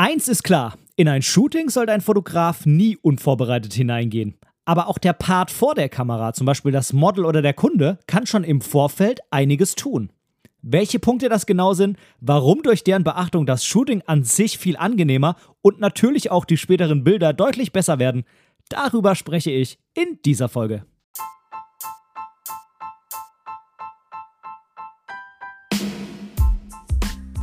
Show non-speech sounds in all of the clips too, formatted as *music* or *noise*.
Eins ist klar, in ein Shooting sollte ein Fotograf nie unvorbereitet hineingehen. Aber auch der Part vor der Kamera, zum Beispiel das Model oder der Kunde, kann schon im Vorfeld einiges tun. Welche Punkte das genau sind, warum durch deren Beachtung das Shooting an sich viel angenehmer und natürlich auch die späteren Bilder deutlich besser werden, darüber spreche ich in dieser Folge.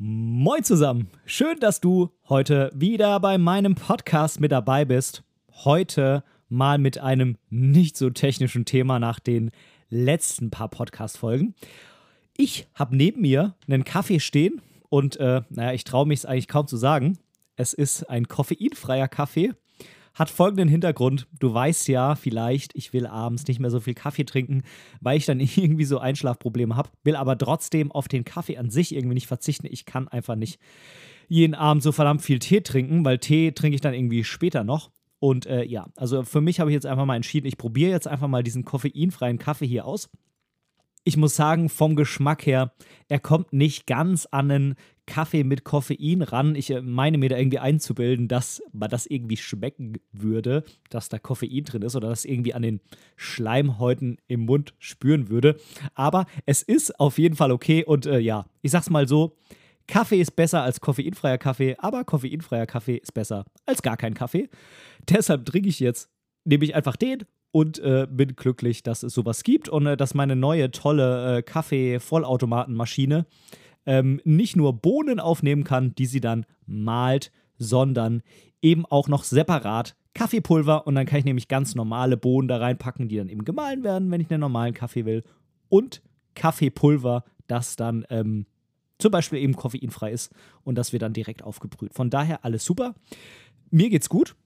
Moin zusammen. Schön, dass du heute wieder bei meinem Podcast mit dabei bist. Heute mal mit einem nicht so technischen Thema nach den letzten paar Podcast-Folgen. Ich habe neben mir einen Kaffee stehen und, äh, naja, ich traue mich es eigentlich kaum zu sagen. Es ist ein koffeinfreier Kaffee hat folgenden Hintergrund. Du weißt ja vielleicht, ich will abends nicht mehr so viel Kaffee trinken, weil ich dann *laughs* irgendwie so Einschlafprobleme habe, will aber trotzdem auf den Kaffee an sich irgendwie nicht verzichten. Ich kann einfach nicht jeden Abend so verdammt viel Tee trinken, weil Tee trinke ich dann irgendwie später noch. Und äh, ja, also für mich habe ich jetzt einfach mal entschieden, ich probiere jetzt einfach mal diesen koffeinfreien Kaffee hier aus ich muss sagen, vom Geschmack her, er kommt nicht ganz an einen Kaffee mit Koffein ran. Ich äh, meine mir da irgendwie einzubilden, dass man das irgendwie schmecken würde, dass da Koffein drin ist oder das irgendwie an den Schleimhäuten im Mund spüren würde. Aber es ist auf jeden Fall okay und äh, ja, ich sag's mal so. Kaffee ist besser als koffeinfreier Kaffee, aber koffeinfreier Kaffee ist besser als gar kein Kaffee. Deshalb trinke ich jetzt, nehme ich einfach den und äh, bin glücklich, dass es sowas gibt und äh, dass meine neue tolle äh, Kaffee-Vollautomatenmaschine ähm, nicht nur Bohnen aufnehmen kann, die sie dann malt, sondern eben auch noch separat Kaffeepulver und dann kann ich nämlich ganz normale Bohnen da reinpacken, die dann eben gemahlen werden, wenn ich einen normalen Kaffee will und Kaffeepulver, das dann ähm, zum Beispiel eben koffeinfrei ist und das wird dann direkt aufgebrüht. Von daher alles super. Mir geht's gut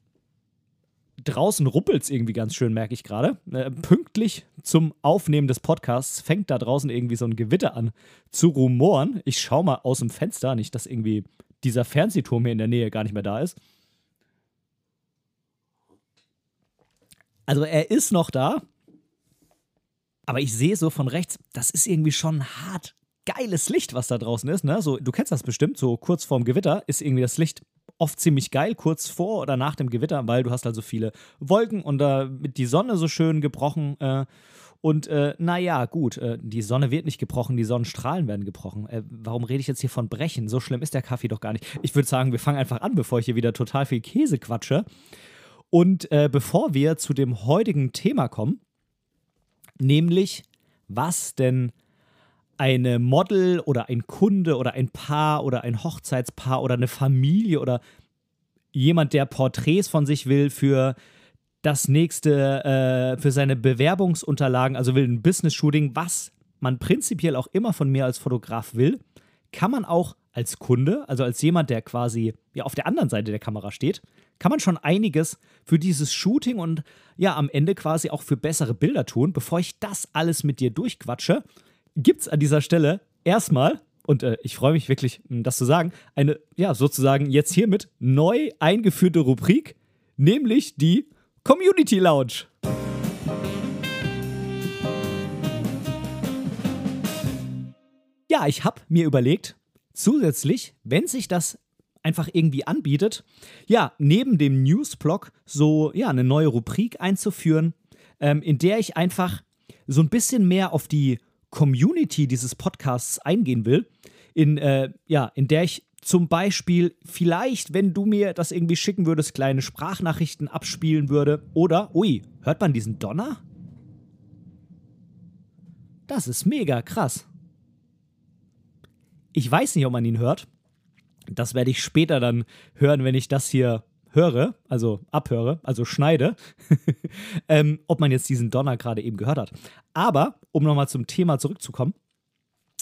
draußen ruppelt es irgendwie ganz schön, merke ich gerade. Äh, pünktlich zum Aufnehmen des Podcasts fängt da draußen irgendwie so ein Gewitter an zu rumoren. Ich schaue mal aus dem Fenster, nicht, dass irgendwie dieser Fernsehturm hier in der Nähe gar nicht mehr da ist. Also er ist noch da, aber ich sehe so von rechts, das ist irgendwie schon hart geiles Licht, was da draußen ist. Ne? So, du kennst das bestimmt, so kurz vorm Gewitter ist irgendwie das Licht oft ziemlich geil, kurz vor oder nach dem Gewitter, weil du hast halt so viele Wolken und da mit die Sonne so schön gebrochen. Äh, und äh, naja, gut, äh, die Sonne wird nicht gebrochen, die Sonnenstrahlen werden gebrochen. Äh, warum rede ich jetzt hier von Brechen? So schlimm ist der Kaffee doch gar nicht. Ich würde sagen, wir fangen einfach an, bevor ich hier wieder total viel Käse quatsche. Und äh, bevor wir zu dem heutigen Thema kommen, nämlich was denn eine Model oder ein Kunde oder ein Paar oder ein Hochzeitspaar oder eine Familie oder jemand, der Porträts von sich will für das nächste, äh, für seine Bewerbungsunterlagen, also will ein Business-Shooting, was man prinzipiell auch immer von mir als Fotograf will, kann man auch als Kunde, also als jemand, der quasi ja auf der anderen Seite der Kamera steht, kann man schon einiges für dieses Shooting und ja am Ende quasi auch für bessere Bilder tun. Bevor ich das alles mit dir durchquatsche, gibt es an dieser Stelle erstmal, und äh, ich freue mich wirklich, das zu sagen, eine, ja, sozusagen jetzt hiermit neu eingeführte Rubrik, nämlich die Community Lounge. Ja, ich habe mir überlegt, zusätzlich, wenn sich das einfach irgendwie anbietet, ja, neben dem Newsblog so ja, eine neue Rubrik einzuführen, ähm, in der ich einfach so ein bisschen mehr auf die Community dieses Podcasts eingehen will, in, äh, ja, in der ich zum Beispiel vielleicht, wenn du mir das irgendwie schicken würdest, kleine Sprachnachrichten abspielen würde. Oder, ui, hört man diesen Donner? Das ist mega krass. Ich weiß nicht, ob man ihn hört. Das werde ich später dann hören, wenn ich das hier höre, also abhöre, also schneide, *laughs* ähm, ob man jetzt diesen Donner gerade eben gehört hat. Aber, um nochmal zum Thema zurückzukommen,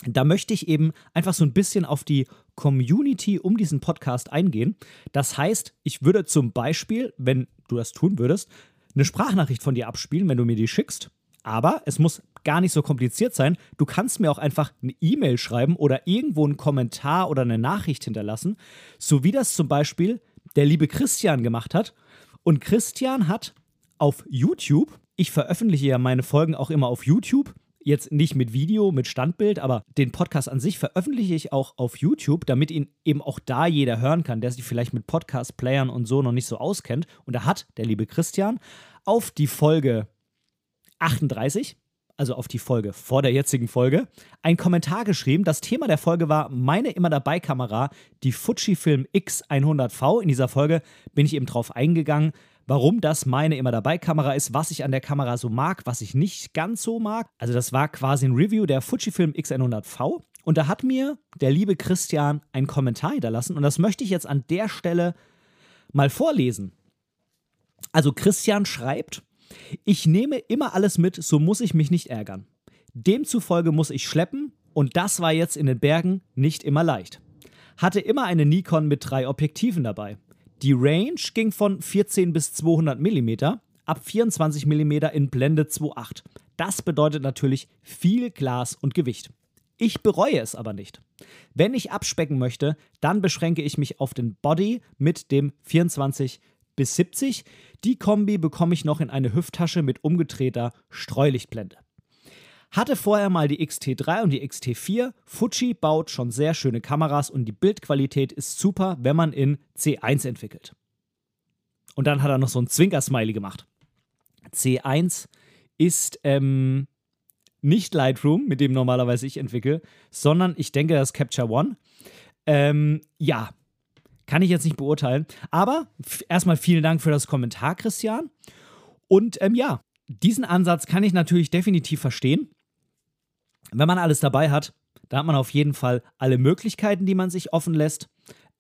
da möchte ich eben einfach so ein bisschen auf die Community um diesen Podcast eingehen. Das heißt, ich würde zum Beispiel, wenn du das tun würdest, eine Sprachnachricht von dir abspielen, wenn du mir die schickst. Aber es muss gar nicht so kompliziert sein. Du kannst mir auch einfach eine E-Mail schreiben oder irgendwo einen Kommentar oder eine Nachricht hinterlassen, so wie das zum Beispiel der liebe Christian gemacht hat. Und Christian hat auf YouTube, ich veröffentliche ja meine Folgen auch immer auf YouTube, jetzt nicht mit Video, mit Standbild, aber den Podcast an sich veröffentliche ich auch auf YouTube, damit ihn eben auch da jeder hören kann, der sich vielleicht mit Podcast-Playern und so noch nicht so auskennt. Und da hat der liebe Christian auf die Folge 38, also auf die Folge vor der jetzigen Folge, einen Kommentar geschrieben. Das Thema der Folge war meine immer dabei Kamera, die Fujifilm X100V. In dieser Folge bin ich eben drauf eingegangen, warum das meine immer dabei Kamera ist, was ich an der Kamera so mag, was ich nicht ganz so mag. Also das war quasi ein Review der Fujifilm X100V und da hat mir der liebe Christian einen Kommentar hinterlassen und das möchte ich jetzt an der Stelle mal vorlesen. Also Christian schreibt, ich nehme immer alles mit, so muss ich mich nicht ärgern. Demzufolge muss ich schleppen und das war jetzt in den Bergen nicht immer leicht. Hatte immer eine Nikon mit drei Objektiven dabei. Die Range ging von 14 bis 200 mm, ab 24 mm in Blende 2.8. Das bedeutet natürlich viel Glas und Gewicht. Ich bereue es aber nicht. Wenn ich abspecken möchte, dann beschränke ich mich auf den Body mit dem 24 bis 70. Die Kombi bekomme ich noch in eine Hüfttasche mit umgedrehter Streulichtblende. Hatte vorher mal die XT3 und die XT4. Fuji baut schon sehr schöne Kameras und die Bildqualität ist super, wenn man in C1 entwickelt. Und dann hat er noch so ein Zwinker-Smiley gemacht. C1 ist ähm, nicht Lightroom, mit dem normalerweise ich entwickle, sondern ich denke, das ist Capture One. Ähm, ja, kann ich jetzt nicht beurteilen. Aber erstmal vielen Dank für das Kommentar, Christian. Und ähm, ja, diesen Ansatz kann ich natürlich definitiv verstehen. Wenn man alles dabei hat, da hat man auf jeden Fall alle Möglichkeiten, die man sich offen lässt.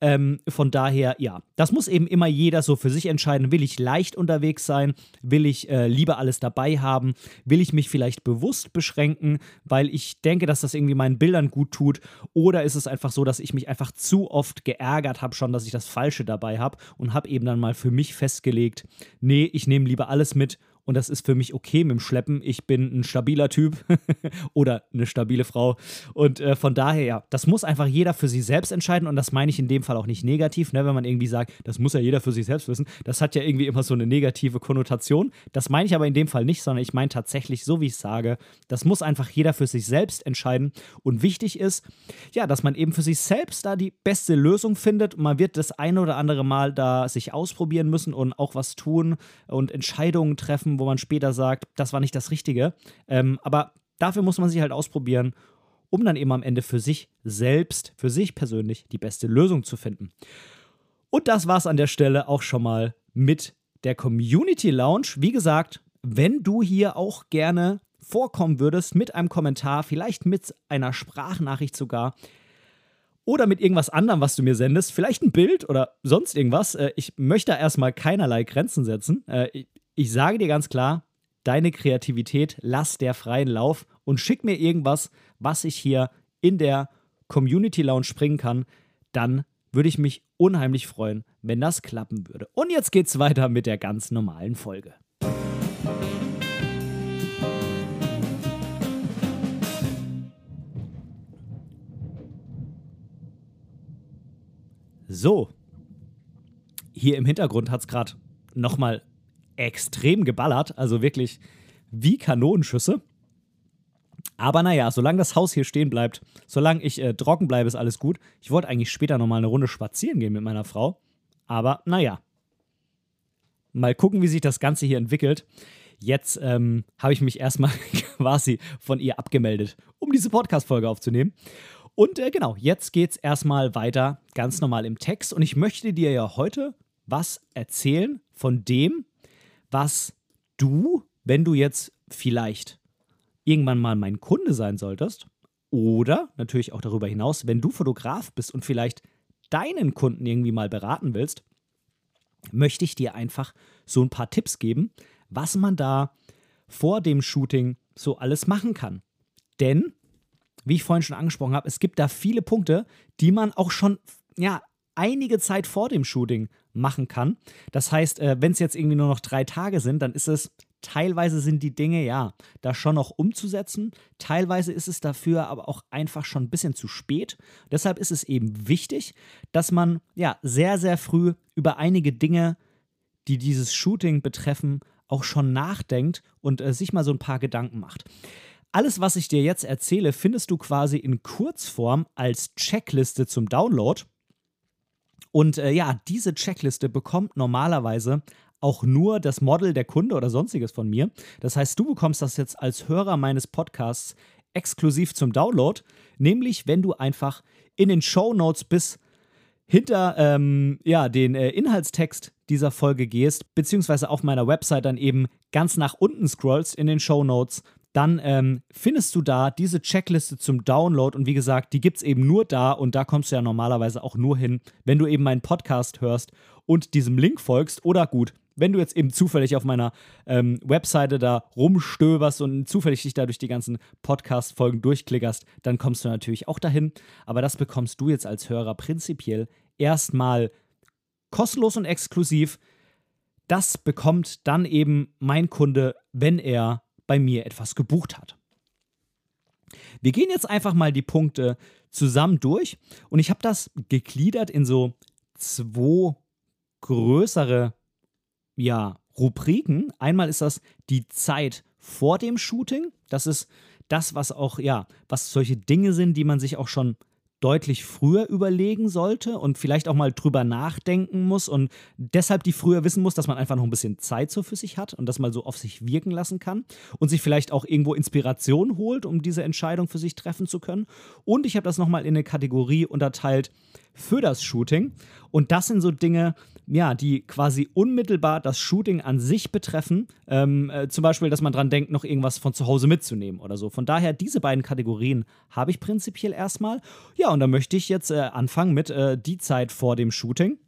Ähm, von daher, ja, das muss eben immer jeder so für sich entscheiden. Will ich leicht unterwegs sein? Will ich äh, lieber alles dabei haben? Will ich mich vielleicht bewusst beschränken, weil ich denke, dass das irgendwie meinen Bildern gut tut? Oder ist es einfach so, dass ich mich einfach zu oft geärgert habe, schon, dass ich das Falsche dabei habe und habe eben dann mal für mich festgelegt, nee, ich nehme lieber alles mit und das ist für mich okay mit dem Schleppen. Ich bin ein stabiler Typ *laughs* oder eine stabile Frau. Und äh, von daher, ja, das muss einfach jeder für sich selbst entscheiden und das meine ich in dem Fall auch nicht negativ, ne, wenn man irgendwie sagt, das muss ja jeder für sich selbst wissen. Das hat ja irgendwie immer so eine negative Konnotation. Das meine ich aber in dem Fall nicht, sondern ich meine tatsächlich, so wie ich sage, das muss einfach jeder für sich selbst entscheiden. Und wichtig ist, ja, dass man eben für sich selbst da die beste Lösung findet. Man wird das eine oder andere Mal da sich ausprobieren müssen und auch was tun und Entscheidungen treffen, wo man später sagt, das war nicht das Richtige. Ähm, aber dafür muss man sich halt ausprobieren, um dann eben am Ende für sich selbst, für sich persönlich die beste Lösung zu finden. Und das war es an der Stelle auch schon mal mit der Community Lounge. Wie gesagt, wenn du hier auch gerne vorkommen würdest mit einem Kommentar, vielleicht mit einer Sprachnachricht sogar, oder mit irgendwas anderem, was du mir sendest, vielleicht ein Bild oder sonst irgendwas. Äh, ich möchte da erstmal keinerlei Grenzen setzen. Ich sage dir ganz klar, deine Kreativität lass der freien Lauf und schick mir irgendwas, was ich hier in der Community Lounge springen kann, dann würde ich mich unheimlich freuen, wenn das klappen würde. Und jetzt geht's weiter mit der ganz normalen Folge. So, hier im Hintergrund hat es gerade nochmal extrem geballert, also wirklich wie Kanonenschüsse. Aber naja, solange das Haus hier stehen bleibt, solange ich äh, trocken bleibe, ist alles gut. Ich wollte eigentlich später nochmal eine Runde spazieren gehen mit meiner Frau. Aber naja. Mal gucken, wie sich das Ganze hier entwickelt. Jetzt ähm, habe ich mich erstmal *laughs* quasi von ihr abgemeldet, um diese Podcast-Folge aufzunehmen. Und äh, genau, jetzt geht es erstmal weiter ganz normal im Text. Und ich möchte dir ja heute was erzählen von dem, was du, wenn du jetzt vielleicht irgendwann mal mein Kunde sein solltest, oder natürlich auch darüber hinaus, wenn du Fotograf bist und vielleicht deinen Kunden irgendwie mal beraten willst, möchte ich dir einfach so ein paar Tipps geben, was man da vor dem Shooting so alles machen kann. Denn, wie ich vorhin schon angesprochen habe, es gibt da viele Punkte, die man auch schon ja einige Zeit vor dem Shooting machen kann. Das heißt, äh, wenn es jetzt irgendwie nur noch drei Tage sind, dann ist es teilweise sind die Dinge ja da schon noch umzusetzen. Teilweise ist es dafür aber auch einfach schon ein bisschen zu spät. Deshalb ist es eben wichtig, dass man ja sehr, sehr früh über einige Dinge, die dieses Shooting betreffen, auch schon nachdenkt und äh, sich mal so ein paar Gedanken macht. Alles, was ich dir jetzt erzähle, findest du quasi in Kurzform als Checkliste zum Download. Und äh, ja, diese Checkliste bekommt normalerweise auch nur das Model, der Kunde oder sonstiges von mir. Das heißt, du bekommst das jetzt als Hörer meines Podcasts exklusiv zum Download, nämlich wenn du einfach in den Show Notes bis hinter ähm, ja, den äh, Inhaltstext dieser Folge gehst, beziehungsweise auf meiner Website dann eben ganz nach unten scrollst in den Show Notes, dann ähm, findest du da diese Checkliste zum Download und wie gesagt, die gibt es eben nur da und da kommst du ja normalerweise auch nur hin, wenn du eben meinen Podcast hörst und diesem Link folgst oder gut, wenn du jetzt eben zufällig auf meiner ähm, Webseite da rumstöberst und zufällig dich da durch die ganzen Podcast-Folgen durchklickerst, dann kommst du natürlich auch dahin. Aber das bekommst du jetzt als Hörer prinzipiell erstmal kostenlos und exklusiv. Das bekommt dann eben mein Kunde, wenn er bei mir etwas gebucht hat. Wir gehen jetzt einfach mal die Punkte zusammen durch und ich habe das gegliedert in so zwei größere ja, Rubriken. Einmal ist das die Zeit vor dem Shooting. Das ist das, was auch, ja, was solche Dinge sind, die man sich auch schon deutlich früher überlegen sollte und vielleicht auch mal drüber nachdenken muss und deshalb die früher wissen muss, dass man einfach noch ein bisschen Zeit so für sich hat und das mal so auf sich wirken lassen kann und sich vielleicht auch irgendwo Inspiration holt, um diese Entscheidung für sich treffen zu können. Und ich habe das nochmal in eine Kategorie unterteilt für das Shooting und das sind so Dinge, ja, die quasi unmittelbar das Shooting an sich betreffen. Ähm, äh, zum Beispiel, dass man dran denkt, noch irgendwas von zu Hause mitzunehmen oder so. Von daher, diese beiden Kategorien habe ich prinzipiell erstmal. Ja, und da möchte ich jetzt äh, anfangen mit äh, die Zeit vor dem Shooting.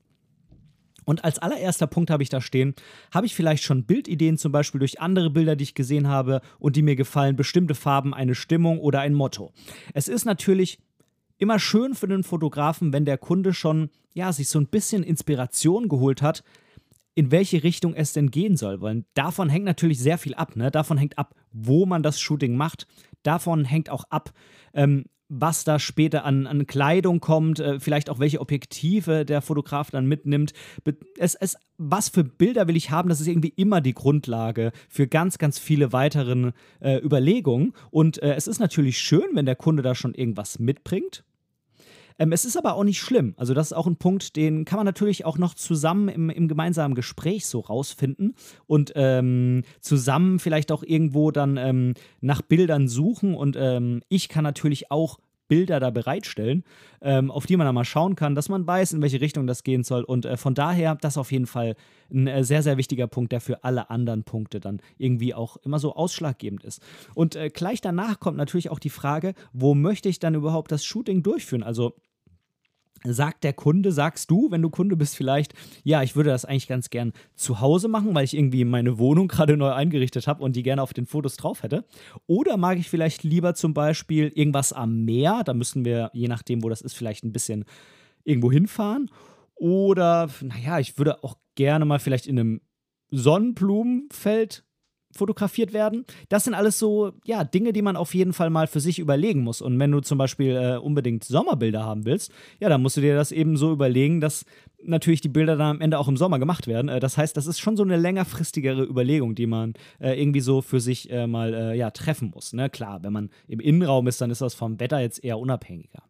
Und als allererster Punkt habe ich da stehen, habe ich vielleicht schon Bildideen, zum Beispiel durch andere Bilder, die ich gesehen habe und die mir gefallen, bestimmte Farben, eine Stimmung oder ein Motto. Es ist natürlich immer schön für den Fotografen, wenn der Kunde schon ja, sich so ein bisschen Inspiration geholt hat, in welche Richtung es denn gehen soll. Weil davon hängt natürlich sehr viel ab. Ne? Davon hängt ab, wo man das Shooting macht. Davon hängt auch ab, ähm, was da später an, an Kleidung kommt, äh, vielleicht auch welche Objektive der Fotograf dann mitnimmt. Es, es, was für Bilder will ich haben, das ist irgendwie immer die Grundlage für ganz, ganz viele weitere äh, Überlegungen. Und äh, es ist natürlich schön, wenn der Kunde da schon irgendwas mitbringt. Ähm, es ist aber auch nicht schlimm. Also, das ist auch ein Punkt, den kann man natürlich auch noch zusammen im, im gemeinsamen Gespräch so rausfinden und ähm, zusammen vielleicht auch irgendwo dann ähm, nach Bildern suchen. Und ähm, ich kann natürlich auch Bilder da bereitstellen, ähm, auf die man dann mal schauen kann, dass man weiß, in welche Richtung das gehen soll. Und äh, von daher, das auf jeden Fall ein äh, sehr, sehr wichtiger Punkt, der für alle anderen Punkte dann irgendwie auch immer so ausschlaggebend ist. Und äh, gleich danach kommt natürlich auch die Frage, wo möchte ich dann überhaupt das Shooting durchführen? Also sagt der Kunde, sagst du, wenn du Kunde bist, vielleicht, ja, ich würde das eigentlich ganz gern zu Hause machen, weil ich irgendwie meine Wohnung *laughs* gerade neu eingerichtet habe und die gerne auf den Fotos drauf hätte. Oder mag ich vielleicht lieber zum Beispiel irgendwas am Meer, da müssen wir, je nachdem, wo das ist, vielleicht ein bisschen irgendwo hinfahren. Oder, naja, ich würde auch gerne mal vielleicht in einem Sonnenblumenfeld fotografiert werden. Das sind alles so, ja, Dinge, die man auf jeden Fall mal für sich überlegen muss. Und wenn du zum Beispiel äh, unbedingt Sommerbilder haben willst, ja, dann musst du dir das eben so überlegen, dass natürlich die Bilder dann am Ende auch im Sommer gemacht werden. Äh, das heißt, das ist schon so eine längerfristigere Überlegung, die man äh, irgendwie so für sich äh, mal, äh, ja, treffen muss. Ne? Klar, wenn man im Innenraum ist, dann ist das vom Wetter jetzt eher unabhängiger.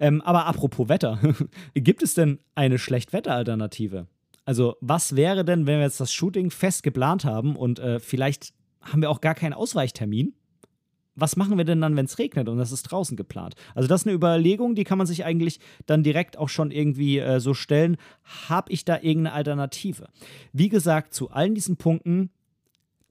Ähm, aber apropos Wetter, *laughs* gibt es denn eine Schlechtwetteralternative? Also, was wäre denn, wenn wir jetzt das Shooting fest geplant haben und äh, vielleicht haben wir auch gar keinen Ausweichtermin? Was machen wir denn dann, wenn es regnet und das ist draußen geplant? Also, das ist eine Überlegung, die kann man sich eigentlich dann direkt auch schon irgendwie äh, so stellen. Habe ich da irgendeine Alternative? Wie gesagt, zu allen diesen Punkten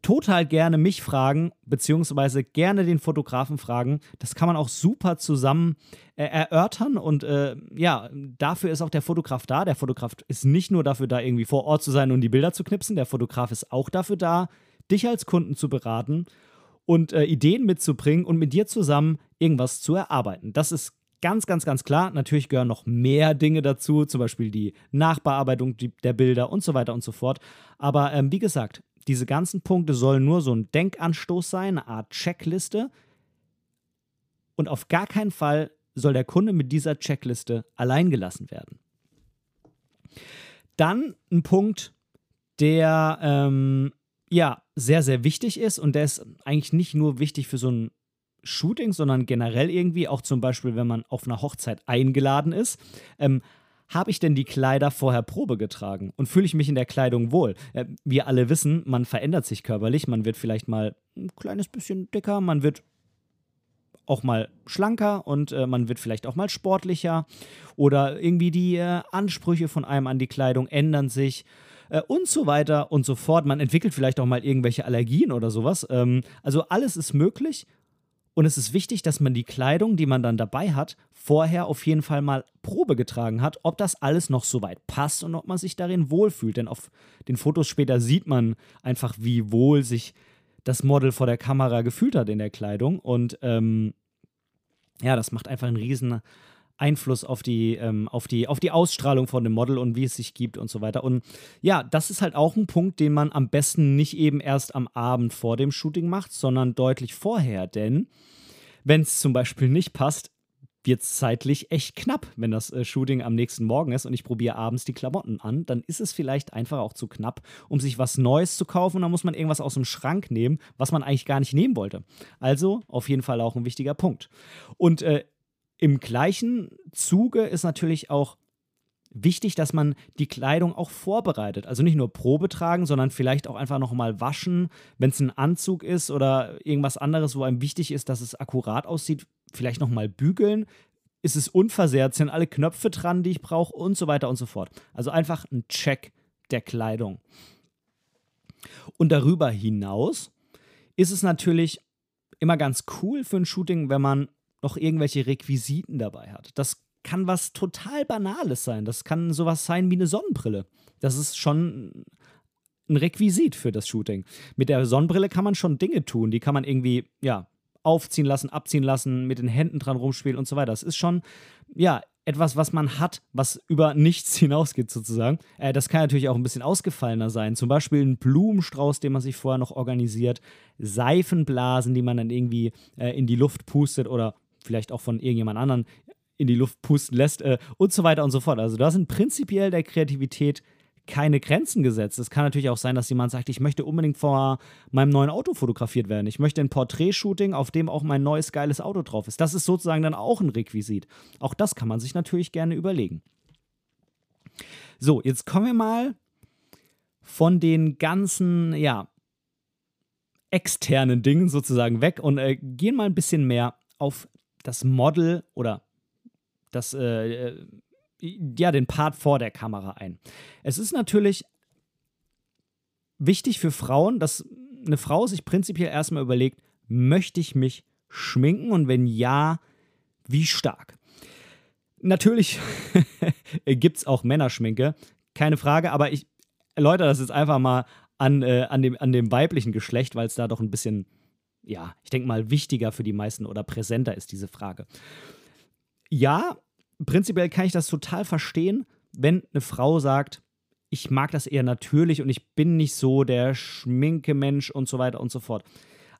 total gerne mich fragen, beziehungsweise gerne den Fotografen fragen. Das kann man auch super zusammen äh, erörtern und äh, ja, dafür ist auch der Fotograf da. Der Fotograf ist nicht nur dafür da, irgendwie vor Ort zu sein und die Bilder zu knipsen. Der Fotograf ist auch dafür da, dich als Kunden zu beraten und äh, Ideen mitzubringen und mit dir zusammen irgendwas zu erarbeiten. Das ist ganz, ganz, ganz klar, natürlich gehören noch mehr Dinge dazu, zum Beispiel die Nachbearbeitung der Bilder und so weiter und so fort. Aber ähm, wie gesagt, diese ganzen Punkte sollen nur so ein Denkanstoß sein, eine Art Checkliste. Und auf gar keinen Fall soll der Kunde mit dieser Checkliste allein gelassen werden. Dann ein Punkt, der ähm, ja sehr, sehr wichtig ist und der ist eigentlich nicht nur wichtig für so ein Shooting, sondern generell irgendwie, auch zum Beispiel, wenn man auf einer Hochzeit eingeladen ist. Ähm, habe ich denn die Kleider vorher Probe getragen und fühle ich mich in der Kleidung wohl? Äh, wir alle wissen, man verändert sich körperlich, man wird vielleicht mal ein kleines bisschen dicker, man wird auch mal schlanker und äh, man wird vielleicht auch mal sportlicher oder irgendwie die äh, Ansprüche von einem an die Kleidung ändern sich äh, und so weiter und so fort. Man entwickelt vielleicht auch mal irgendwelche Allergien oder sowas. Ähm, also alles ist möglich und es ist wichtig, dass man die Kleidung, die man dann dabei hat, vorher auf jeden Fall mal Probe getragen hat, ob das alles noch so weit passt und ob man sich darin wohlfühlt. Denn auf den Fotos später sieht man einfach, wie wohl sich das Model vor der Kamera gefühlt hat in der Kleidung. Und ähm, ja, das macht einfach einen riesen Einfluss auf die, ähm, auf, die, auf die Ausstrahlung von dem Model und wie es sich gibt und so weiter. Und ja, das ist halt auch ein Punkt, den man am besten nicht eben erst am Abend vor dem Shooting macht, sondern deutlich vorher. Denn wenn es zum Beispiel nicht passt, wird es zeitlich echt knapp, wenn das äh, Shooting am nächsten Morgen ist und ich probiere abends die Klamotten an, dann ist es vielleicht einfach auch zu knapp, um sich was Neues zu kaufen. Und dann muss man irgendwas aus dem Schrank nehmen, was man eigentlich gar nicht nehmen wollte. Also auf jeden Fall auch ein wichtiger Punkt. Und äh, im gleichen Zuge ist natürlich auch wichtig, dass man die Kleidung auch vorbereitet. Also nicht nur Probe tragen, sondern vielleicht auch einfach nochmal waschen, wenn es ein Anzug ist oder irgendwas anderes, wo einem wichtig ist, dass es akkurat aussieht, vielleicht nochmal bügeln. Ist es unversehrt? Sind alle Knöpfe dran, die ich brauche und so weiter und so fort. Also einfach ein Check der Kleidung. Und darüber hinaus ist es natürlich immer ganz cool für ein Shooting, wenn man noch irgendwelche Requisiten dabei hat. Das kann was total Banales sein. Das kann sowas sein wie eine Sonnenbrille. Das ist schon ein Requisit für das Shooting. Mit der Sonnenbrille kann man schon Dinge tun. Die kann man irgendwie, ja, aufziehen lassen, abziehen lassen, mit den Händen dran rumspielen und so weiter. Das ist schon, ja, etwas, was man hat, was über nichts *laughs* hinausgeht sozusagen. Äh, das kann natürlich auch ein bisschen ausgefallener sein. Zum Beispiel ein Blumenstrauß, den man sich vorher noch organisiert, Seifenblasen, die man dann irgendwie äh, in die Luft pustet oder vielleicht auch von irgendjemand anderen in die Luft pusten lässt äh, und so weiter und so fort. Also da sind prinzipiell der Kreativität keine Grenzen gesetzt. Es kann natürlich auch sein, dass jemand sagt, ich möchte unbedingt vor meinem neuen Auto fotografiert werden. Ich möchte ein Porträtshooting, auf dem auch mein neues geiles Auto drauf ist. Das ist sozusagen dann auch ein Requisit. Auch das kann man sich natürlich gerne überlegen. So, jetzt kommen wir mal von den ganzen, ja, externen Dingen sozusagen weg und äh, gehen mal ein bisschen mehr auf das Model oder das, äh, äh, ja, den Part vor der Kamera ein. Es ist natürlich wichtig für Frauen, dass eine Frau sich prinzipiell erstmal überlegt, möchte ich mich schminken und wenn ja, wie stark? Natürlich *laughs* gibt es auch Männerschminke, keine Frage, aber ich erläutere das jetzt einfach mal an, äh, an, dem, an dem weiblichen Geschlecht, weil es da doch ein bisschen ja, ich denke mal, wichtiger für die meisten oder präsenter ist diese Frage. Ja, prinzipiell kann ich das total verstehen, wenn eine Frau sagt, ich mag das eher natürlich und ich bin nicht so der Schminke-Mensch und so weiter und so fort.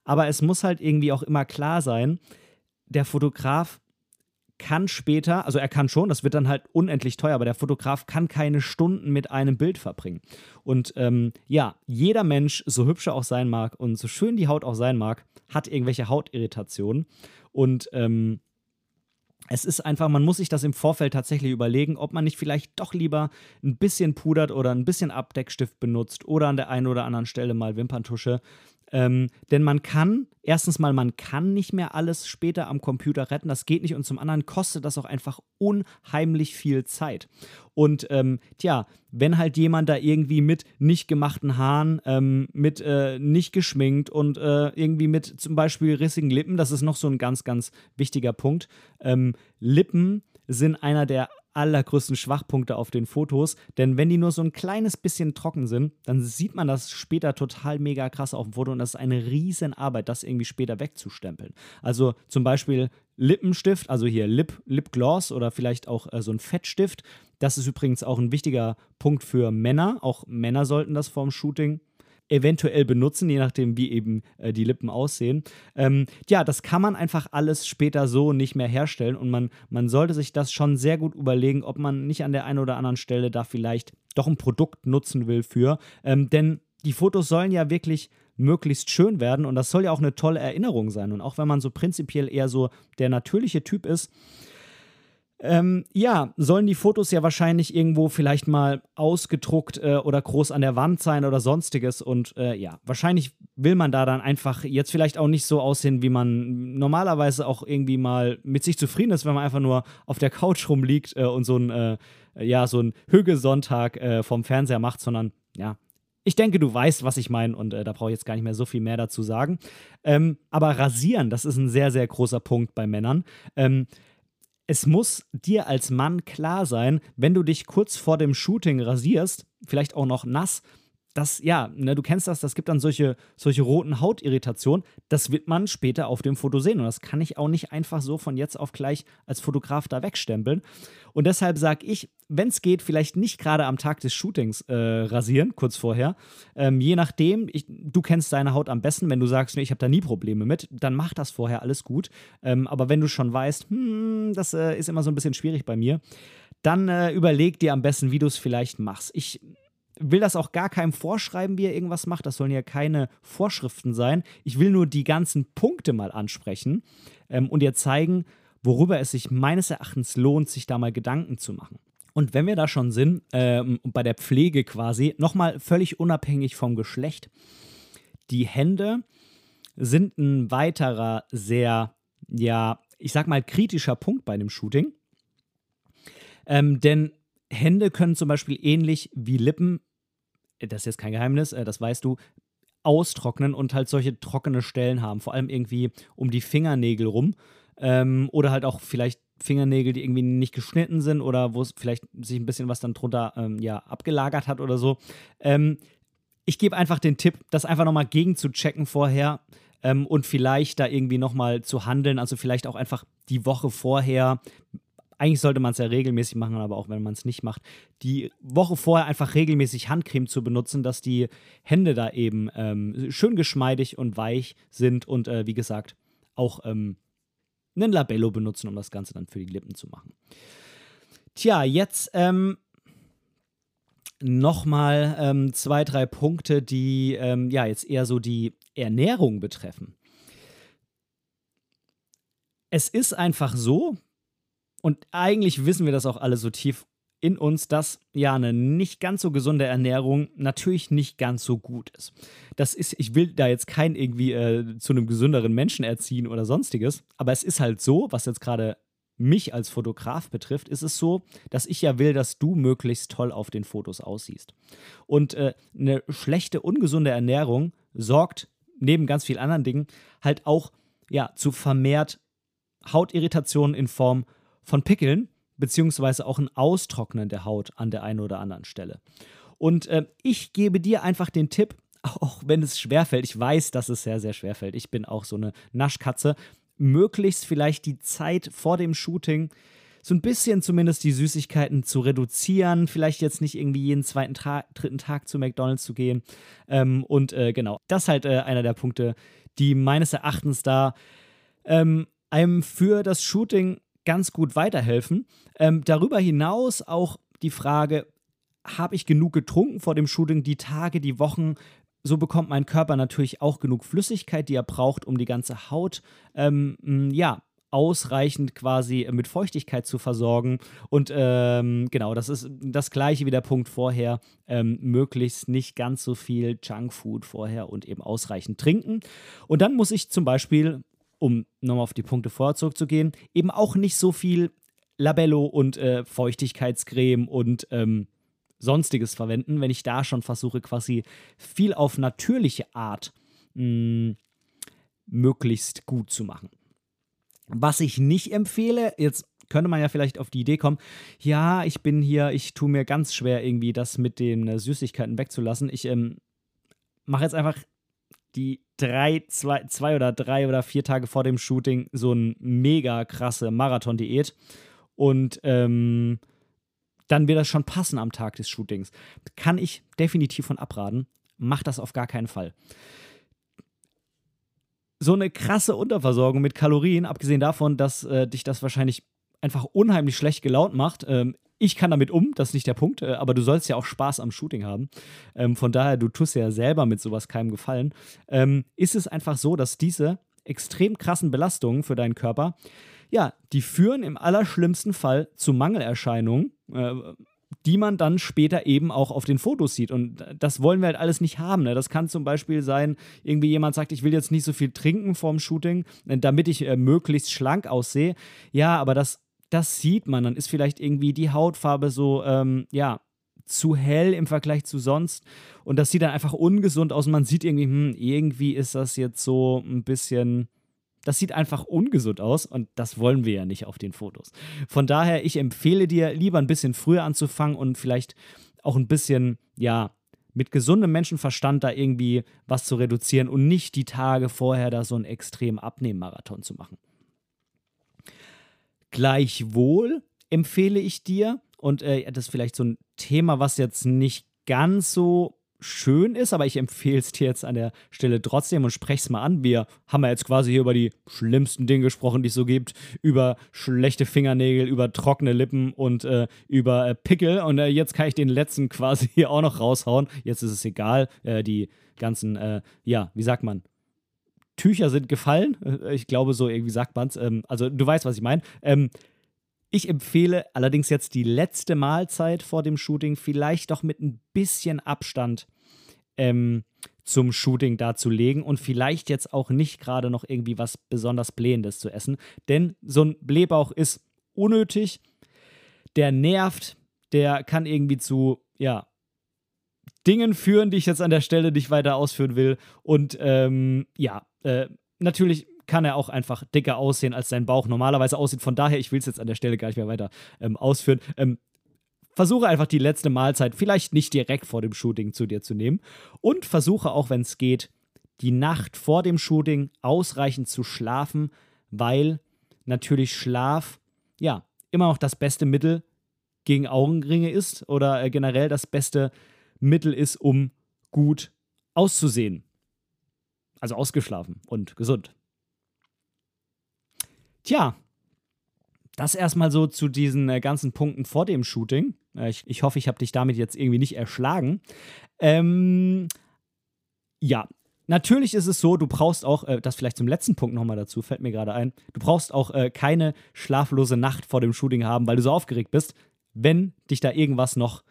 Aber es muss halt irgendwie auch immer klar sein, der Fotograf kann später, also er kann schon, das wird dann halt unendlich teuer, aber der Fotograf kann keine Stunden mit einem Bild verbringen. Und ähm, ja, jeder Mensch, so hübsch er auch sein mag und so schön die Haut auch sein mag, hat irgendwelche Hautirritationen. Und ähm, es ist einfach, man muss sich das im Vorfeld tatsächlich überlegen, ob man nicht vielleicht doch lieber ein bisschen pudert oder ein bisschen Abdeckstift benutzt oder an der einen oder anderen Stelle mal Wimperntusche, ähm, denn man kann, erstens mal, man kann nicht mehr alles später am Computer retten. Das geht nicht. Und zum anderen kostet das auch einfach unheimlich viel Zeit. Und ähm, tja, wenn halt jemand da irgendwie mit nicht gemachten Haaren, ähm, mit äh, nicht geschminkt und äh, irgendwie mit zum Beispiel rissigen Lippen, das ist noch so ein ganz, ganz wichtiger Punkt. Ähm, Lippen sind einer der allergrößten Schwachpunkte auf den Fotos. Denn wenn die nur so ein kleines bisschen trocken sind, dann sieht man das später total mega krass auf dem Foto und das ist eine riesen Arbeit, das irgendwie später wegzustempeln. Also zum Beispiel Lippenstift, also hier Lip, Lipgloss oder vielleicht auch äh, so ein Fettstift. Das ist übrigens auch ein wichtiger Punkt für Männer. Auch Männer sollten das vorm Shooting eventuell benutzen, je nachdem, wie eben äh, die Lippen aussehen. Ähm, ja, das kann man einfach alles später so nicht mehr herstellen und man, man sollte sich das schon sehr gut überlegen, ob man nicht an der einen oder anderen Stelle da vielleicht doch ein Produkt nutzen will für. Ähm, denn die Fotos sollen ja wirklich möglichst schön werden und das soll ja auch eine tolle Erinnerung sein. Und auch wenn man so prinzipiell eher so der natürliche Typ ist, ähm, ja, sollen die Fotos ja wahrscheinlich irgendwo vielleicht mal ausgedruckt äh, oder groß an der Wand sein oder sonstiges. Und äh, ja, wahrscheinlich will man da dann einfach jetzt vielleicht auch nicht so aussehen, wie man normalerweise auch irgendwie mal mit sich zufrieden ist, wenn man einfach nur auf der Couch rumliegt äh, und so ein, äh, ja, so ein Hügelsonntag äh, vom Fernseher macht, sondern ja, ich denke, du weißt, was ich meine und äh, da brauche ich jetzt gar nicht mehr so viel mehr dazu sagen. Ähm, aber rasieren, das ist ein sehr, sehr großer Punkt bei Männern. Ähm, es muss dir als Mann klar sein, wenn du dich kurz vor dem Shooting rasierst, vielleicht auch noch nass, das, ja, ne, du kennst das, das gibt dann solche, solche roten Hautirritationen. Das wird man später auf dem Foto sehen. Und das kann ich auch nicht einfach so von jetzt auf gleich als Fotograf da wegstempeln. Und deshalb sage ich, wenn es geht, vielleicht nicht gerade am Tag des Shootings äh, rasieren, kurz vorher. Ähm, je nachdem, ich, du kennst deine Haut am besten. Wenn du sagst, nee, ich habe da nie Probleme mit, dann mach das vorher alles gut. Ähm, aber wenn du schon weißt, hm, das äh, ist immer so ein bisschen schwierig bei mir, dann äh, überleg dir am besten, wie du es vielleicht machst. Ich will das auch gar keinem vorschreiben, wie er irgendwas macht. Das sollen ja keine Vorschriften sein. Ich will nur die ganzen Punkte mal ansprechen ähm, und dir zeigen, worüber es sich meines Erachtens lohnt, sich da mal Gedanken zu machen. Und wenn wir da schon sind, ähm, bei der Pflege quasi, nochmal völlig unabhängig vom Geschlecht, die Hände sind ein weiterer sehr, ja, ich sag mal, kritischer Punkt bei einem Shooting. Ähm, denn Hände können zum Beispiel ähnlich wie Lippen das ist jetzt kein Geheimnis, äh, das weißt du, austrocknen und halt solche trockene Stellen haben. Vor allem irgendwie um die Fingernägel rum. Ähm, oder halt auch vielleicht Fingernägel, die irgendwie nicht geschnitten sind oder wo es vielleicht sich ein bisschen was dann drunter ähm, ja, abgelagert hat oder so. Ähm, ich gebe einfach den Tipp, das einfach nochmal gegen zu checken vorher ähm, und vielleicht da irgendwie nochmal zu handeln. Also vielleicht auch einfach die Woche vorher eigentlich sollte man es ja regelmäßig machen, aber auch wenn man es nicht macht, die Woche vorher einfach regelmäßig Handcreme zu benutzen, dass die Hände da eben ähm, schön geschmeidig und weich sind und äh, wie gesagt auch ähm, einen Labello benutzen, um das Ganze dann für die Lippen zu machen. Tja, jetzt ähm, nochmal ähm, zwei, drei Punkte, die ähm, ja jetzt eher so die Ernährung betreffen. Es ist einfach so, und eigentlich wissen wir das auch alle so tief in uns, dass ja eine nicht ganz so gesunde Ernährung natürlich nicht ganz so gut ist. Das ist, ich will da jetzt kein irgendwie äh, zu einem gesünderen Menschen erziehen oder sonstiges, aber es ist halt so, was jetzt gerade mich als Fotograf betrifft, ist es so, dass ich ja will, dass du möglichst toll auf den Fotos aussiehst. Und äh, eine schlechte, ungesunde Ernährung sorgt neben ganz vielen anderen Dingen halt auch ja, zu vermehrt Hautirritationen in Form von Pickeln, beziehungsweise auch ein Austrocknen der Haut an der einen oder anderen Stelle. Und äh, ich gebe dir einfach den Tipp, *laughs* auch wenn es schwerfällt, ich weiß, dass es sehr, sehr schwerfällt. Ich bin auch so eine Naschkatze, möglichst vielleicht die Zeit vor dem Shooting so ein bisschen zumindest die Süßigkeiten zu reduzieren, vielleicht jetzt nicht irgendwie jeden zweiten, Tra dritten Tag zu McDonald's zu gehen. Ähm, und äh, genau, das ist halt äh, einer der Punkte, die meines Erachtens da ähm, einem für das Shooting ganz gut weiterhelfen. Ähm, darüber hinaus auch die Frage, habe ich genug getrunken vor dem Shooting, die Tage, die Wochen? So bekommt mein Körper natürlich auch genug Flüssigkeit, die er braucht, um die ganze Haut, ähm, ja, ausreichend quasi mit Feuchtigkeit zu versorgen. Und ähm, genau, das ist das gleiche wie der Punkt vorher. Ähm, möglichst nicht ganz so viel Junkfood vorher und eben ausreichend trinken. Und dann muss ich zum Beispiel um nochmal auf die Punkte vorher zurückzugehen, eben auch nicht so viel Labello und äh, Feuchtigkeitscreme und ähm, sonstiges verwenden, wenn ich da schon versuche, quasi viel auf natürliche Art mh, hm, möglichst gut zu machen. Was ich nicht empfehle, jetzt könnte man ja vielleicht auf die Idee kommen, ja, ich bin hier, ich tue mir ganz schwer irgendwie das mit den äh, Süßigkeiten wegzulassen. Ich ähm, mache jetzt einfach die drei, zwei, zwei oder drei oder vier Tage vor dem Shooting so eine mega krasse Marathon-Diät und ähm, dann wird das schon passen am Tag des Shootings. Kann ich definitiv von abraten. Mach das auf gar keinen Fall. So eine krasse Unterversorgung mit Kalorien, abgesehen davon, dass äh, dich das wahrscheinlich einfach unheimlich schlecht gelaunt macht. Ähm, ich kann damit um, das ist nicht der Punkt, äh, aber du sollst ja auch Spaß am Shooting haben. Ähm, von daher, du tust ja selber mit sowas keinem Gefallen. Ähm, ist es einfach so, dass diese extrem krassen Belastungen für deinen Körper, ja, die führen im allerschlimmsten Fall zu Mangelerscheinungen, äh, die man dann später eben auch auf den Fotos sieht. Und das wollen wir halt alles nicht haben. Ne? Das kann zum Beispiel sein, irgendwie jemand sagt, ich will jetzt nicht so viel trinken vorm Shooting, äh, damit ich äh, möglichst schlank aussehe. Ja, aber das, das sieht man. Dann ist vielleicht irgendwie die Hautfarbe so, ähm, ja, zu hell im Vergleich zu sonst. Und das sieht dann einfach ungesund aus. Und man sieht irgendwie, hm, irgendwie ist das jetzt so ein bisschen das sieht einfach ungesund aus und das wollen wir ja nicht auf den Fotos. Von daher, ich empfehle dir, lieber ein bisschen früher anzufangen und vielleicht auch ein bisschen, ja, mit gesundem Menschenverstand da irgendwie was zu reduzieren und nicht die Tage vorher da so einen extremen Abnehmmarathon zu machen. Gleichwohl empfehle ich dir, und äh, das ist vielleicht so ein Thema, was jetzt nicht ganz so schön ist, aber ich empfehle es dir jetzt an der Stelle trotzdem und spreche es mal an. Wir haben ja jetzt quasi hier über die schlimmsten Dinge gesprochen, die es so gibt, über schlechte Fingernägel, über trockene Lippen und äh, über äh, Pickel. Und äh, jetzt kann ich den letzten *laughs* quasi hier auch noch raushauen. Jetzt ist es egal. Äh, die ganzen, äh, ja, wie sagt man? Tücher sind gefallen. Äh, ich glaube, so irgendwie sagt man es. Ähm, also, du weißt, was ich meine. Ähm, ich empfehle allerdings jetzt die letzte Mahlzeit vor dem Shooting vielleicht doch mit ein bisschen Abstand ähm, zum Shooting darzulegen und vielleicht jetzt auch nicht gerade noch irgendwie was besonders Blähendes zu essen. Denn so ein Blähbauch ist unnötig, der nervt, der kann irgendwie zu, ja, Dingen führen, die ich jetzt an der Stelle nicht weiter ausführen will. Und ähm, ja, äh, natürlich kann er auch einfach dicker aussehen, als sein Bauch normalerweise aussieht. Von daher, ich will es jetzt an der Stelle gar nicht mehr weiter ähm, ausführen. Ähm, versuche einfach die letzte Mahlzeit vielleicht nicht direkt vor dem Shooting zu dir zu nehmen und versuche auch, wenn es geht, die Nacht vor dem Shooting ausreichend zu schlafen, weil natürlich Schlaf ja immer noch das beste Mittel gegen Augenringe ist oder äh, generell das beste Mittel ist, um gut auszusehen. Also ausgeschlafen und gesund. Tja, das erstmal so zu diesen äh, ganzen Punkten vor dem Shooting. Äh, ich, ich, hoffe, ich habe dich damit jetzt irgendwie nicht erschlagen. Ähm, ja, natürlich ist es so, du brauchst auch, äh, das vielleicht zum letzten Punkt nochmal dazu, fällt mir gerade ein, du brauchst auch äh, keine schlaflose Nacht vor dem Shooting haben, weil du so aufgeregt bist, wenn dich da irgendwas noch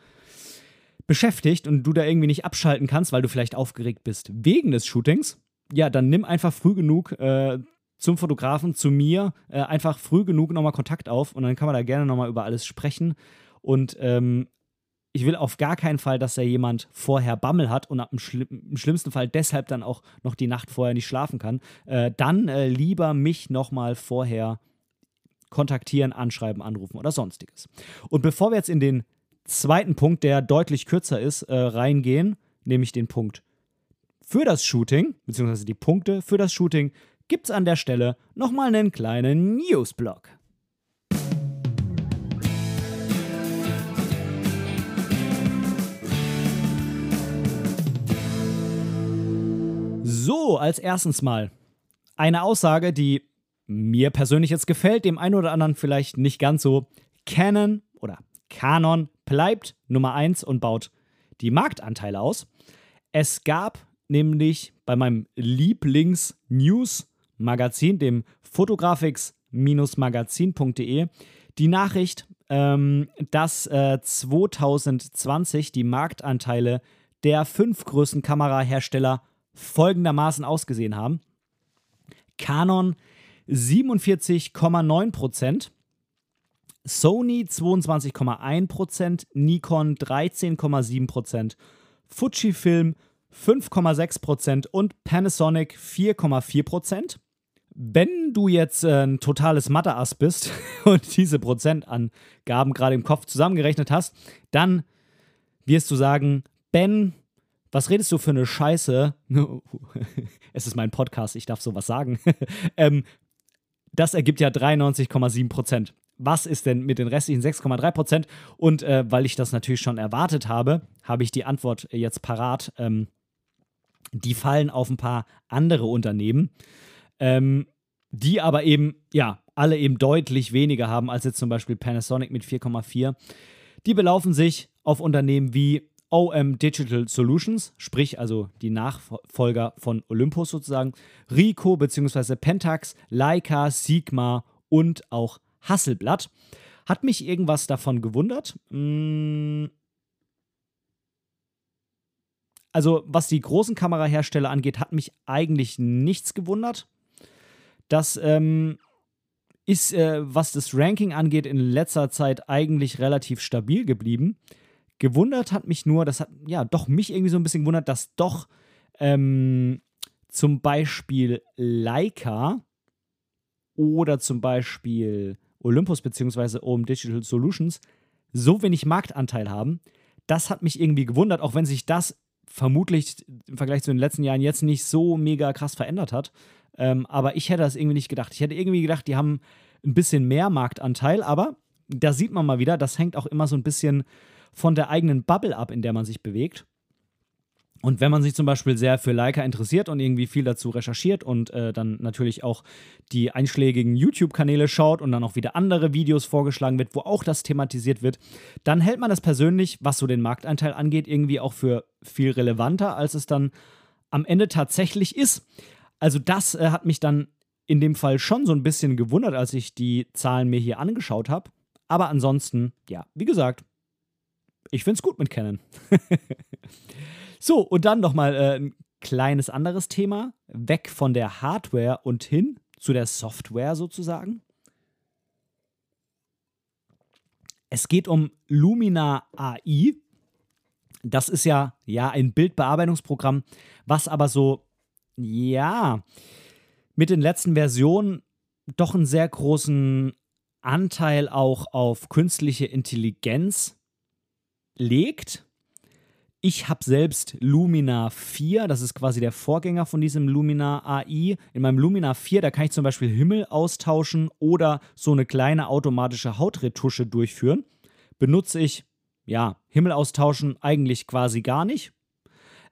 beschäftigt und du da irgendwie nicht abschalten kannst, weil du vielleicht aufgeregt bist wegen des Shootings. Ja, dann nimm einfach früh genug äh, zum Fotografen, zu mir, äh, einfach früh genug nochmal Kontakt auf und dann kann man da gerne nochmal über alles sprechen. Und ähm, ich will auf gar keinen Fall, dass da jemand vorher Bammel hat und im, Schli im, schlimmsten Fall deshalb dann auch noch die Nacht vorher nicht schlafen kann. Äh, dann äh, lieber mich nochmal vorher kontaktieren, anschreiben, anrufen oder sonstiges. Und bevor wir jetzt in den zweiten Punkt, der deutlich kürzer ist, äh, reingehen, nämlich den Punkt für das Shooting, beziehungsweise die Punkte für das Shooting, gibt's an der Stelle nochmal einen kleinen Newsblock. So, als erstens mal eine Aussage, die mir persönlich jetzt gefällt, dem einen oder anderen vielleicht nicht ganz so. Canon oder Canon bleibt Nummer 1 und baut die Marktanteile aus. Es gab nämlich bei meinem Lieblings-News Magazin, dem Fotografix-magazin.de, die Nachricht, ähm, dass äh, 2020 die Marktanteile der fünf größten Kamerahersteller folgendermaßen ausgesehen haben. Canon 47,9%, Sony 22,1%, Nikon 13,7%, Fujifilm 5,6% und Panasonic 4,4%. Wenn du jetzt äh, ein totales Mathe-Ass bist *laughs* und diese Prozentangaben gerade im Kopf zusammengerechnet hast, dann wirst du sagen, Ben, was redest du für eine Scheiße? *laughs* es ist mein Podcast, ich darf sowas sagen. *laughs* ähm, das ergibt ja 93,7 Prozent. Was ist denn mit den restlichen 6,3 Prozent? Und äh, weil ich das natürlich schon erwartet habe, habe ich die Antwort jetzt parat. Ähm, die fallen auf ein paar andere Unternehmen, ähm, die aber eben, ja, alle eben deutlich weniger haben als jetzt zum Beispiel Panasonic mit 4,4. Die belaufen sich auf Unternehmen wie OM Digital Solutions, sprich also die Nachfolger von Olympus sozusagen, Rico bzw. Pentax, Leica, Sigma und auch Hasselblatt. Hat mich irgendwas davon gewundert? Hm. Also, was die großen Kamerahersteller angeht, hat mich eigentlich nichts gewundert. Das ähm, ist, äh, was das Ranking angeht, in letzter Zeit eigentlich relativ stabil geblieben. Gewundert hat mich nur, das hat ja doch mich irgendwie so ein bisschen gewundert, dass doch ähm, zum Beispiel Leica oder zum Beispiel Olympus bzw. OM Digital Solutions so wenig Marktanteil haben. Das hat mich irgendwie gewundert, auch wenn sich das vermutlich im Vergleich zu den letzten Jahren jetzt nicht so mega krass verändert hat. Ähm, aber ich hätte das irgendwie nicht gedacht. Ich hätte irgendwie gedacht, die haben ein bisschen mehr Marktanteil, aber da sieht man mal wieder, das hängt auch immer so ein bisschen von der eigenen Bubble ab, in der man sich bewegt. Und wenn man sich zum Beispiel sehr für Leica interessiert und irgendwie viel dazu recherchiert und äh, dann natürlich auch die einschlägigen YouTube-Kanäle schaut und dann auch wieder andere Videos vorgeschlagen wird, wo auch das thematisiert wird, dann hält man das persönlich, was so den Markteinteil angeht, irgendwie auch für viel relevanter, als es dann am Ende tatsächlich ist. Also das äh, hat mich dann in dem Fall schon so ein bisschen gewundert, als ich die Zahlen mir hier angeschaut habe. Aber ansonsten, ja, wie gesagt, ich finde es gut mit Canon. *laughs* so, und dann nochmal äh, ein kleines anderes Thema. Weg von der Hardware und hin zu der Software sozusagen. Es geht um Lumina AI. Das ist ja, ja ein Bildbearbeitungsprogramm, was aber so, ja, mit den letzten Versionen doch einen sehr großen Anteil auch auf künstliche Intelligenz legt. Ich habe selbst Lumina 4, das ist quasi der Vorgänger von diesem Lumina AI. In meinem Lumina 4, da kann ich zum Beispiel Himmel austauschen oder so eine kleine automatische Hautretusche durchführen. Benutze ich, ja, Himmel austauschen eigentlich quasi gar nicht.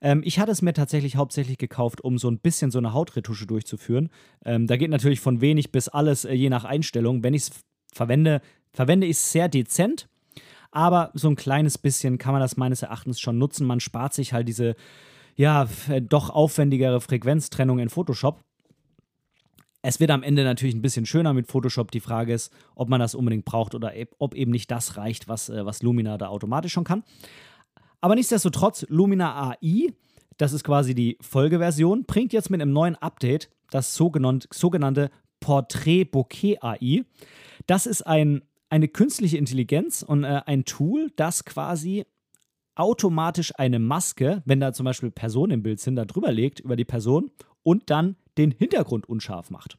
Ähm, ich hatte es mir tatsächlich hauptsächlich gekauft, um so ein bisschen so eine Hautretusche durchzuführen. Ähm, da geht natürlich von wenig bis alles äh, je nach Einstellung. Wenn ich es verwende, verwende ich es sehr dezent aber so ein kleines bisschen kann man das meines Erachtens schon nutzen. Man spart sich halt diese, ja, doch aufwendigere Frequenztrennung in Photoshop. Es wird am Ende natürlich ein bisschen schöner mit Photoshop. Die Frage ist, ob man das unbedingt braucht oder ob eben nicht das reicht, was, äh, was Lumina da automatisch schon kann. Aber nichtsdestotrotz, Lumina AI, das ist quasi die Folgeversion, bringt jetzt mit einem neuen Update das sogenannte Portrait Bokeh AI. Das ist ein eine künstliche Intelligenz und äh, ein Tool, das quasi automatisch eine Maske, wenn da zum Beispiel Personen im Bild sind, da drüber legt über die Person und dann den Hintergrund unscharf macht.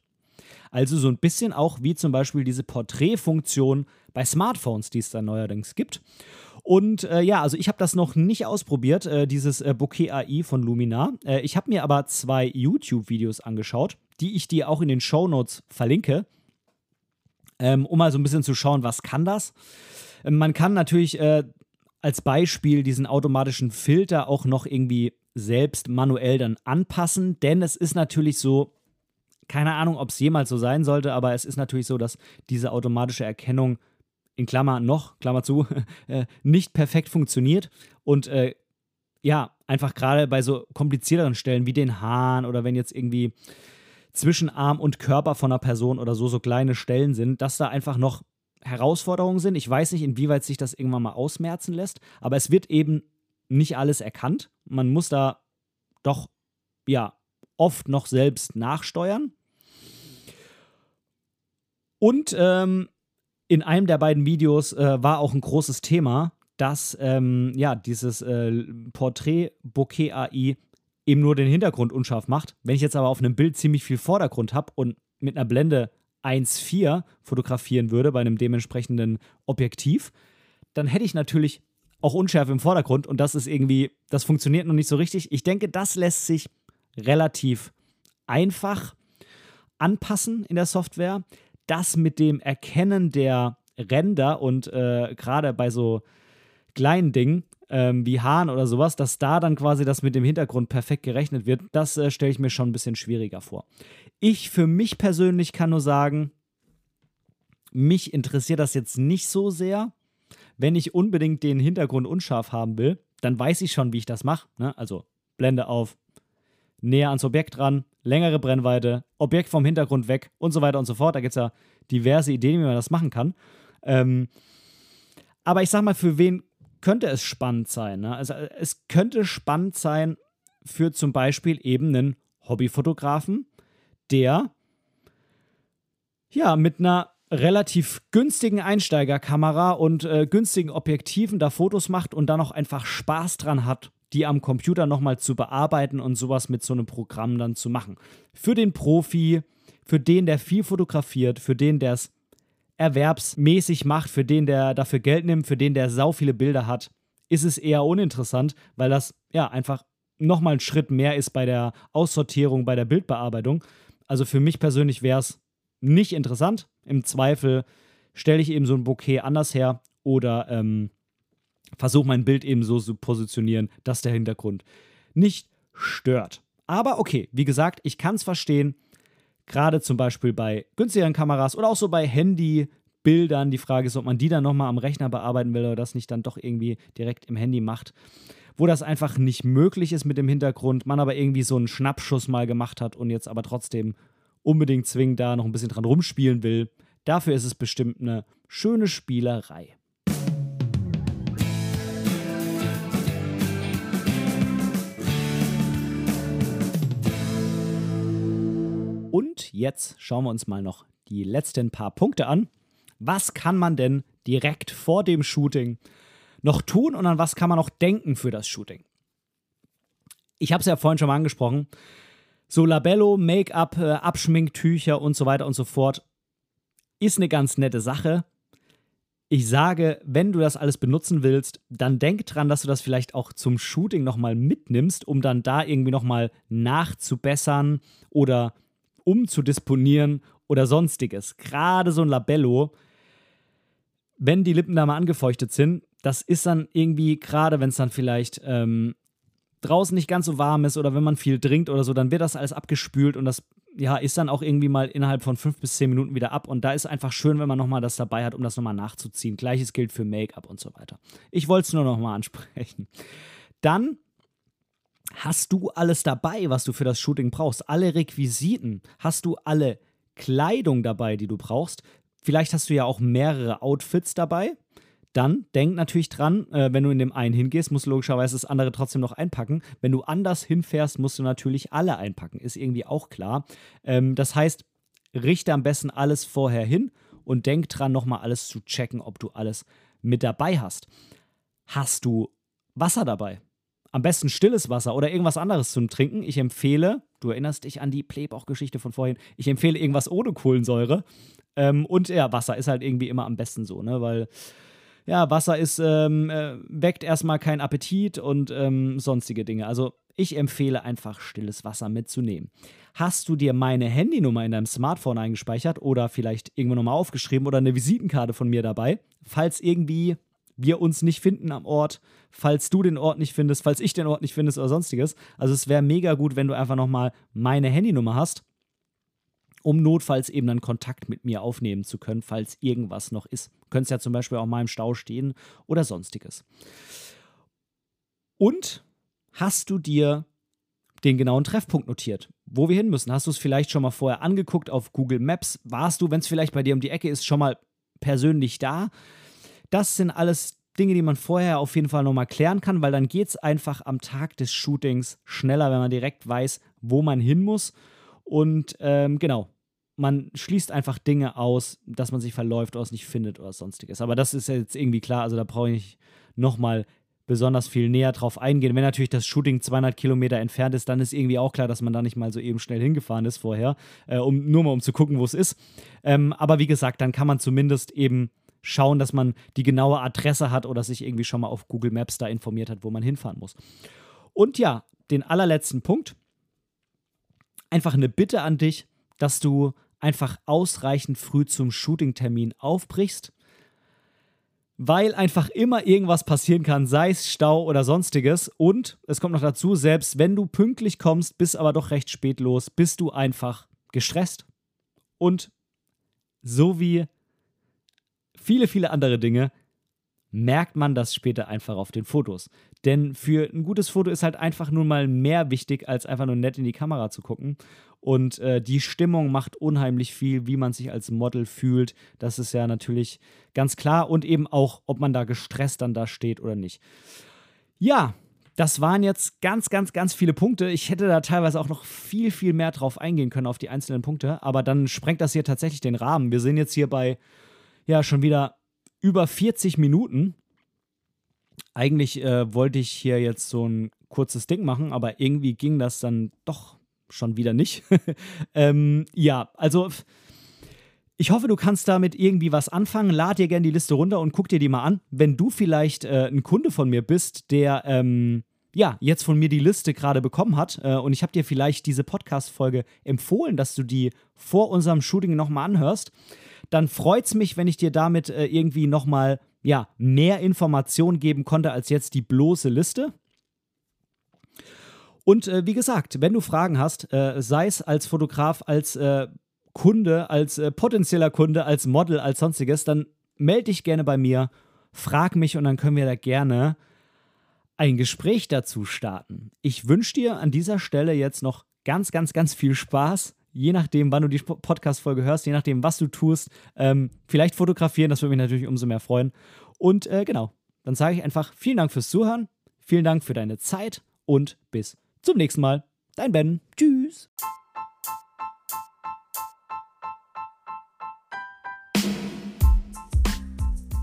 Also so ein bisschen auch wie zum Beispiel diese Porträtfunktion bei Smartphones, die es da neuerdings gibt. Und äh, ja, also ich habe das noch nicht ausprobiert, äh, dieses äh, Bokeh AI von Luminar. Äh, ich habe mir aber zwei YouTube-Videos angeschaut, die ich dir auch in den Show Notes verlinke ähm, um mal so ein bisschen zu schauen, was kann das. Ähm, man kann natürlich äh, als Beispiel diesen automatischen Filter auch noch irgendwie selbst manuell dann anpassen, denn es ist natürlich so, keine Ahnung, ob es jemals so sein sollte, aber es ist natürlich so, dass diese automatische Erkennung in Klammer noch, Klammer zu, *laughs* äh, nicht perfekt funktioniert und äh, ja, einfach gerade bei so komplizierteren Stellen wie den Haaren oder wenn jetzt irgendwie zwischen Arm und Körper von einer Person oder so, so kleine Stellen sind, dass da einfach noch Herausforderungen sind. Ich weiß nicht, inwieweit sich das irgendwann mal ausmerzen lässt, aber es wird eben nicht alles erkannt. Man muss da doch, ja, oft noch selbst nachsteuern. Und ähm, in einem der beiden Videos äh, war auch ein großes Thema, dass ähm, ja dieses äh, Porträt Bokeh AI eben nur den Hintergrund unscharf macht. Wenn ich jetzt aber auf einem Bild ziemlich viel Vordergrund habe und mit einer Blende 1,4 fotografieren würde bei einem dementsprechenden Objektiv, dann hätte ich natürlich auch Unschärfe im Vordergrund und das ist irgendwie, das funktioniert noch nicht so richtig. Ich denke, das lässt sich relativ einfach anpassen in der Software. Das mit dem Erkennen der Ränder und äh, gerade bei so kleinen Dingen ähm, wie Haaren oder sowas, dass da dann quasi das mit dem Hintergrund perfekt gerechnet wird, das äh, stelle ich mir schon ein bisschen schwieriger vor. Ich für mich persönlich kann nur sagen, mich interessiert das jetzt nicht so sehr. Wenn ich unbedingt den Hintergrund unscharf haben will, dann weiß ich schon, wie ich das mache. Ne? Also Blende auf, näher ans Objekt ran, längere Brennweite, Objekt vom Hintergrund weg und so weiter und so fort. Da gibt es ja diverse Ideen, wie man das machen kann. Ähm, aber ich sag mal, für wen könnte es spannend sein? Ne? Also es könnte spannend sein für zum Beispiel eben einen Hobbyfotografen, der ja mit einer relativ günstigen Einsteigerkamera und äh, günstigen Objektiven da Fotos macht und dann noch einfach Spaß dran hat, die am Computer nochmal zu bearbeiten und sowas mit so einem Programm dann zu machen. Für den Profi, für den, der viel fotografiert, für den, der es erwerbsmäßig macht, für den, der dafür Geld nimmt, für den, der sau viele Bilder hat, ist es eher uninteressant, weil das ja einfach nochmal ein Schritt mehr ist bei der Aussortierung, bei der Bildbearbeitung. Also für mich persönlich wäre es nicht interessant. Im Zweifel stelle ich eben so ein Bouquet anders her oder ähm, versuche mein Bild eben so zu positionieren, dass der Hintergrund nicht stört. Aber okay, wie gesagt, ich kann es verstehen. Gerade zum Beispiel bei günstigeren Kameras oder auch so bei Handybildern. Die Frage ist, ob man die dann nochmal am Rechner bearbeiten will oder das nicht dann doch irgendwie direkt im Handy macht. Wo das einfach nicht möglich ist mit dem Hintergrund, man aber irgendwie so einen Schnappschuss mal gemacht hat und jetzt aber trotzdem unbedingt zwingend da noch ein bisschen dran rumspielen will, dafür ist es bestimmt eine schöne Spielerei. Und jetzt schauen wir uns mal noch die letzten paar Punkte an. Was kann man denn direkt vor dem Shooting noch tun und an was kann man noch denken für das Shooting? Ich habe es ja vorhin schon mal angesprochen. So Labello, Make-up, äh, Abschminktücher und so weiter und so fort ist eine ganz nette Sache. Ich sage, wenn du das alles benutzen willst, dann denk dran, dass du das vielleicht auch zum Shooting nochmal mitnimmst, um dann da irgendwie nochmal nachzubessern oder umzudisponieren oder sonstiges. Gerade so ein Labello, wenn die Lippen da mal angefeuchtet sind, das ist dann irgendwie, gerade wenn es dann vielleicht ähm, draußen nicht ganz so warm ist oder wenn man viel trinkt oder so, dann wird das alles abgespült und das ja, ist dann auch irgendwie mal innerhalb von fünf bis zehn Minuten wieder ab. Und da ist einfach schön, wenn man nochmal das dabei hat, um das nochmal nachzuziehen. Gleiches gilt für Make-up und so weiter. Ich wollte es nur nochmal ansprechen. Dann hast du alles dabei, was du für das Shooting brauchst. Alle Requisiten. Hast du alle Kleidung dabei, die du brauchst. Vielleicht hast du ja auch mehrere Outfits dabei. Dann denk natürlich dran, äh, wenn du in dem einen hingehst, musst du logischerweise das andere trotzdem noch einpacken. Wenn du anders hinfährst, musst du natürlich alle einpacken. Ist irgendwie auch klar. Ähm, das heißt, richte am besten alles vorher hin und denk dran, nochmal alles zu checken, ob du alles mit dabei hast. Hast du Wasser dabei? Am besten stilles Wasser oder irgendwas anderes zum Trinken. Ich empfehle, du erinnerst dich an die Playbauch-Geschichte von vorhin, ich empfehle irgendwas ohne Kohlensäure. Ähm, und ja, Wasser ist halt irgendwie immer am besten so, ne? Weil ja, Wasser ist, ähm, äh, weckt erstmal keinen Appetit und ähm, sonstige Dinge. Also ich empfehle einfach stilles Wasser mitzunehmen. Hast du dir meine Handynummer in deinem Smartphone eingespeichert oder vielleicht irgendwo nochmal aufgeschrieben oder eine Visitenkarte von mir dabei, falls irgendwie wir uns nicht finden am Ort, falls du den Ort nicht findest, falls ich den Ort nicht findest oder sonstiges. Also es wäre mega gut, wenn du einfach nochmal meine Handynummer hast um notfalls eben dann Kontakt mit mir aufnehmen zu können, falls irgendwas noch ist. Du könntest ja zum Beispiel auch mal im Stau stehen oder sonstiges. Und hast du dir den genauen Treffpunkt notiert, wo wir hin müssen? Hast du es vielleicht schon mal vorher angeguckt auf Google Maps? Warst du, wenn es vielleicht bei dir um die Ecke ist, schon mal persönlich da? Das sind alles Dinge, die man vorher auf jeden Fall nochmal klären kann, weil dann geht es einfach am Tag des Shootings schneller, wenn man direkt weiß, wo man hin muss und ähm, genau, man schließt einfach Dinge aus, dass man sich verläuft oder es nicht findet oder sonstiges. Aber das ist jetzt irgendwie klar, also da brauche ich nicht nochmal besonders viel näher drauf eingehen. Wenn natürlich das Shooting 200 Kilometer entfernt ist, dann ist irgendwie auch klar, dass man da nicht mal so eben schnell hingefahren ist vorher, äh, um, nur mal um zu gucken, wo es ist. Ähm, aber wie gesagt, dann kann man zumindest eben schauen, dass man die genaue Adresse hat oder sich irgendwie schon mal auf Google Maps da informiert hat, wo man hinfahren muss. Und ja, den allerletzten Punkt. Einfach eine Bitte an dich, dass du einfach ausreichend früh zum Shooting-Termin aufbrichst weil einfach immer irgendwas passieren kann, sei es Stau oder sonstiges. Und es kommt noch dazu, selbst wenn du pünktlich kommst, bist aber doch recht spät los, bist du einfach gestresst. Und so wie viele, viele andere Dinge merkt man das später einfach auf den Fotos. Denn für ein gutes Foto ist halt einfach nur mal mehr wichtig, als einfach nur nett in die Kamera zu gucken. Und äh, die Stimmung macht unheimlich viel, wie man sich als Model fühlt. Das ist ja natürlich ganz klar. Und eben auch, ob man da gestresst dann da steht oder nicht. Ja, das waren jetzt ganz, ganz, ganz viele Punkte. Ich hätte da teilweise auch noch viel, viel mehr drauf eingehen können auf die einzelnen Punkte. Aber dann sprengt das hier tatsächlich den Rahmen. Wir sind jetzt hier bei, ja, schon wieder über 40 Minuten. Eigentlich äh, wollte ich hier jetzt so ein kurzes Ding machen, aber irgendwie ging das dann doch schon wieder nicht. *laughs* ähm, ja, also ich hoffe, du kannst damit irgendwie was anfangen. Lad dir gerne die Liste runter und guck dir die mal an. Wenn du vielleicht äh, ein Kunde von mir bist, der ähm, ja jetzt von mir die Liste gerade bekommen hat äh, und ich habe dir vielleicht diese Podcast-Folge empfohlen, dass du die vor unserem Shooting nochmal anhörst, dann freut es mich, wenn ich dir damit äh, irgendwie nochmal ja, mehr Informationen geben konnte als jetzt die bloße Liste. Und äh, wie gesagt, wenn du Fragen hast, äh, sei es als Fotograf, als äh, Kunde, als äh, potenzieller Kunde, als Model, als sonstiges, dann melde dich gerne bei mir, frag mich und dann können wir da gerne ein Gespräch dazu starten. Ich wünsche dir an dieser Stelle jetzt noch ganz, ganz, ganz viel Spaß je nachdem, wann du die Podcast-Folge hörst, je nachdem, was du tust, ähm, vielleicht fotografieren, das würde mich natürlich umso mehr freuen. Und äh, genau, dann sage ich einfach vielen Dank fürs Zuhören, vielen Dank für deine Zeit und bis zum nächsten Mal. Dein Ben. Tschüss.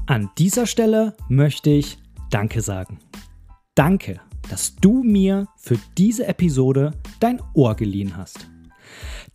An dieser Stelle möchte ich Danke sagen. Danke, dass du mir für diese Episode dein Ohr geliehen hast.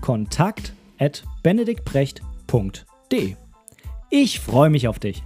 kontakt@benediktbrecht.de. Ich freue mich auf dich.